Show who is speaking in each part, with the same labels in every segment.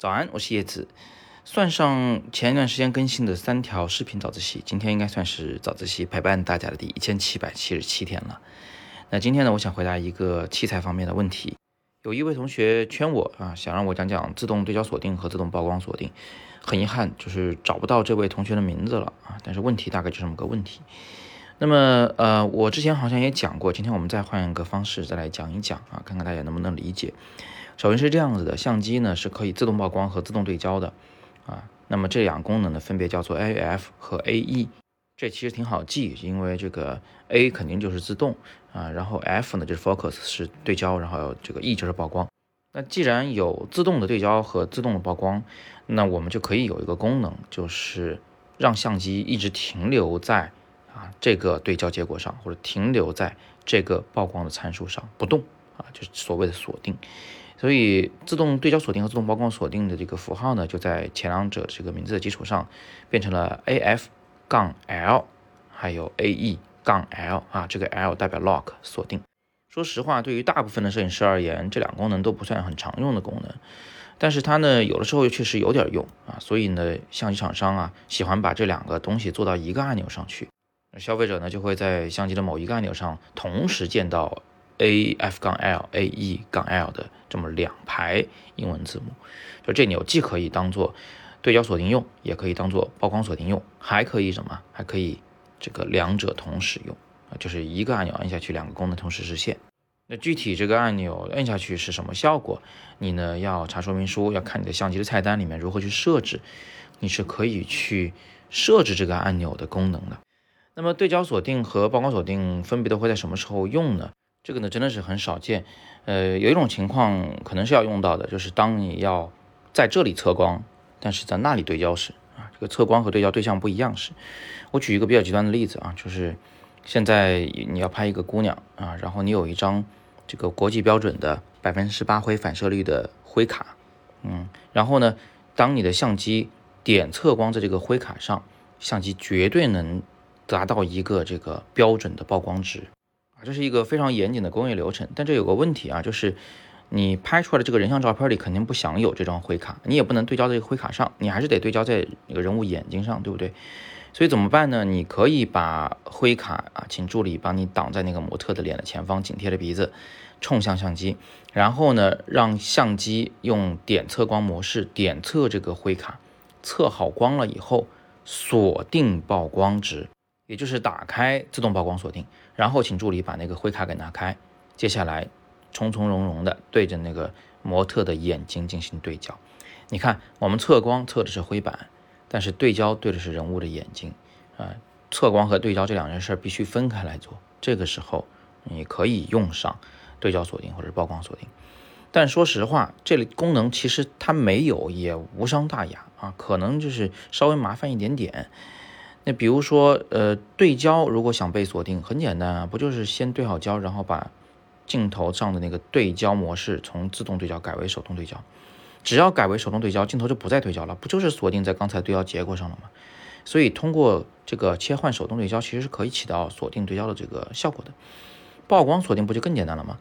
Speaker 1: 早安，我是叶子。算上前一段时间更新的三条视频早自习，今天应该算是早自习陪伴大家的第一千七百七十七天了。那今天呢，我想回答一个器材方面的问题。有一位同学圈我啊，想让我讲讲自动对焦锁定和自动曝光锁定。很遗憾，就是找不到这位同学的名字了啊。但是问题大概就这么个问题。那么呃，我之前好像也讲过，今天我们再换一个方式再来讲一讲啊，看看大家能不能理解。首先是这样子的，相机呢是可以自动曝光和自动对焦的，啊，那么这两功能呢分别叫做 AF 和 AE，这其实挺好记，因为这个 A 肯定就是自动啊，然后 F 呢就是 focus 是对焦，然后这个 E 就是曝光。那既然有自动的对焦和自动的曝光，那我们就可以有一个功能，就是让相机一直停留在啊这个对焦结果上，或者停留在这个曝光的参数上不动啊，就是所谓的锁定。所以，自动对焦锁定和自动曝光锁定的这个符号呢，就在前两者这个名字的基础上，变成了 AF 杠 L，还有 AE 杠 L 啊，这个 L 代表 Lock 锁定。说实话，对于大部分的摄影师而言，这两个功能都不算很常用的功能，但是它呢，有的时候确实有点用啊。所以呢，相机厂商啊，喜欢把这两个东西做到一个按钮上去，消费者呢就会在相机的某一个按钮上同时见到。A F 杠 L A E 杠 L 的这么两排英文字母，就这钮既可以当做对焦锁定用，也可以当做曝光锁定用，还可以什么？还可以这个两者同时用啊，就是一个按钮按下去，两个功能同时实现。那具体这个按钮按下去是什么效果？你呢要查说明书，要看你的相机的菜单里面如何去设置，你是可以去设置这个按钮的功能的。那么对焦锁定和曝光锁定分别都会在什么时候用呢？这个呢真的是很少见，呃，有一种情况可能是要用到的，就是当你要在这里测光，但是在那里对焦时啊，这个测光和对焦对象不一样时，我举一个比较极端的例子啊，就是现在你要拍一个姑娘啊，然后你有一张这个国际标准的百分之十八灰反射率的灰卡，嗯，然后呢，当你的相机点测光在这个灰卡上，相机绝对能达到一个这个标准的曝光值啊。这是一个非常严谨的工业流程，但这有个问题啊，就是你拍出来的这个人像照片里肯定不享有这张灰卡，你也不能对焦在这个灰卡上，你还是得对焦在那个人物眼睛上，对不对？所以怎么办呢？你可以把灰卡啊，请助理帮你挡在那个模特的脸的前方，紧贴着鼻子，冲向相机，然后呢，让相机用点测光模式点测这个灰卡，测好光了以后锁定曝光值。也就是打开自动曝光锁定，然后请助理把那个灰卡给拿开，接下来从从容容的对着那个模特的眼睛进行对焦。你看，我们测光测的是灰板，但是对焦对的是人物的眼睛啊。测光和对焦这两件事必须分开来做。这个时候你可以用上对焦锁定或者曝光锁定，但说实话，这类功能其实它没有也无伤大雅啊，可能就是稍微麻烦一点点。比如说，呃，对焦如果想被锁定，很简单啊，不就是先对好焦，然后把镜头上的那个对焦模式从自动对焦改为手动对焦，只要改为手动对焦，镜头就不再对焦了，不就是锁定在刚才对焦结果上了吗？所以通过这个切换手动对焦，其实是可以起到锁定对焦的这个效果的。曝光锁定不就更简单了吗？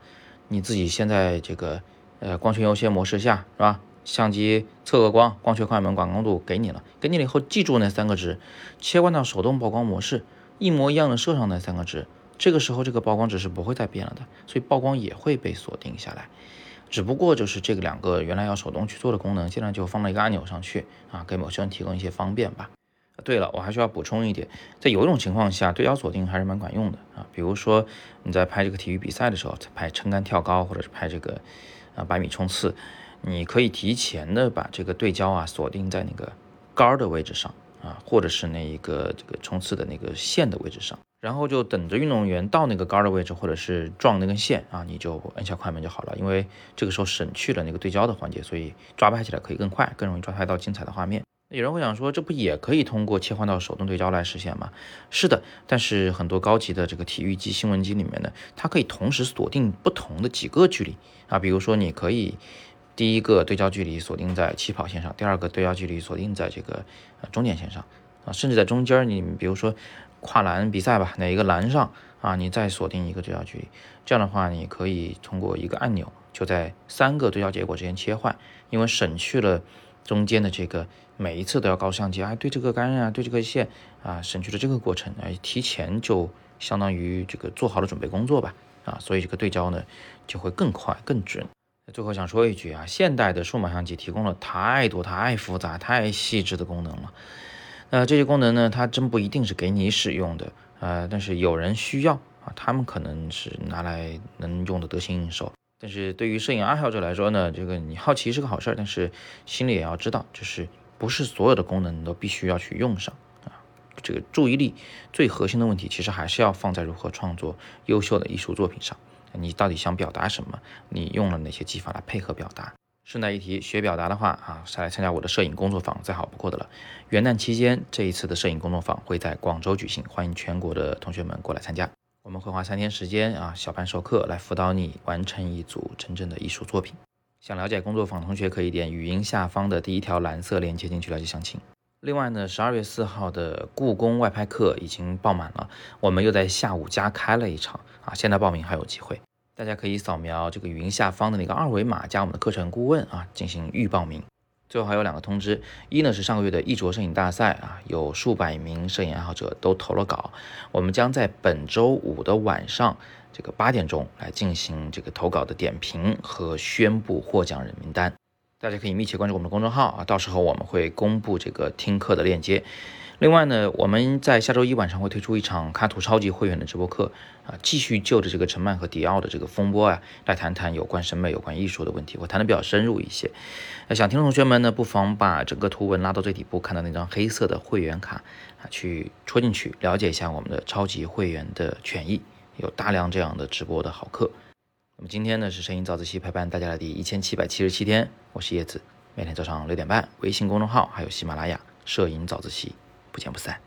Speaker 1: 你自己现在这个呃光圈优先模式下是吧？相机测个光，光学快门感光度给你了，给你了以后记住那三个值，切换到手动曝光模式，一模一样的设上那三个值，这个时候这个曝光值是不会再变了的，所以曝光也会被锁定下来。只不过就是这个两个原来要手动去做的功能，现在就放到一个按钮上去啊，给某些人提供一些方便吧。对了，我还需要补充一点，在有一种情况下，对焦锁定还是蛮管用的啊，比如说你在拍这个体育比赛的时候，拍撑杆跳高或者是拍这个啊百米冲刺。你可以提前的把这个对焦啊锁定在那个杆儿的位置上啊，或者是那一个这个冲刺的那个线的位置上，然后就等着运动员到那个杆儿的位置，或者是撞那根线啊，你就摁下快门就好了。因为这个时候省去了那个对焦的环节，所以抓拍起来可以更快，更容易抓拍到精彩的画面。有人会想说，这不也可以通过切换到手动对焦来实现吗？是的，但是很多高级的这个体育机、新闻机里面呢，它可以同时锁定不同的几个距离啊，比如说你可以。第一个对焦距离锁定在起跑线上，第二个对焦距离锁定在这个呃终点线上。啊，甚至在中间，你比如说跨栏比赛吧，哪一个栏上啊，你再锁定一个对焦距离，这样的话，你可以通过一个按钮就在三个对焦结果之间切换，因为省去了中间的这个每一次都要高相机啊，对这个杆啊，对这个线啊，省去了这个过程，哎，提前就相当于这个做好了准备工作吧，啊，所以这个对焦呢就会更快更准。最后想说一句啊，现代的数码相机提供了太多太复杂太细致的功能了，呃，这些功能呢，它真不一定是给你使用的，呃，但是有人需要啊，他们可能是拿来能用的得心应手。但是对于摄影爱好者来说呢，这个你好奇是个好事儿，但是心里也要知道，就是不是所有的功能都必须要去用上啊。这个注意力最核心的问题，其实还是要放在如何创作优秀的艺术作品上。你到底想表达什么？你用了哪些技法来配合表达？顺带一提，学表达的话啊，是来参加我的摄影工作坊，再好不过的了。元旦期间，这一次的摄影工作坊会在广州举行，欢迎全国的同学们过来参加。我们会花三天时间啊，小班授课来辅导你完成一组真正的艺术作品。想了解工作坊，同学可以点语音下方的第一条蓝色链接进去了解详情。另外呢，十二月四号的故宫外拍课已经爆满了，我们又在下午加开了一场啊，现在报名还有机会，大家可以扫描这个语音下方的那个二维码，加我们的课程顾问啊，进行预报名。最后还有两个通知，一呢是上个月的艺卓摄影大赛啊，有数百名摄影爱好者都投了稿，我们将在本周五的晚上这个八点钟来进行这个投稿的点评和宣布获奖人名单，大家可以密切关注我们的公众号啊，到时候我们会公布这个听课的链接。另外呢，我们在下周一晚上会推出一场卡图超级会员的直播课啊，继续就着这个陈曼和迪奥的这个风波啊，来谈谈有关审美、有关艺术的问题。我谈的比较深入一些，那想听的同学们呢，不妨把整个图文拉到最底部，看到那张黑色的会员卡啊，去戳进去，了解一下我们的超级会员的权益，有大量这样的直播的好课。那么今天呢，是摄影早自习陪伴大家的第一千七百七十七天，我是叶子，每天早上六点半，微信公众号还有喜马拉雅摄影早自习。不见不散。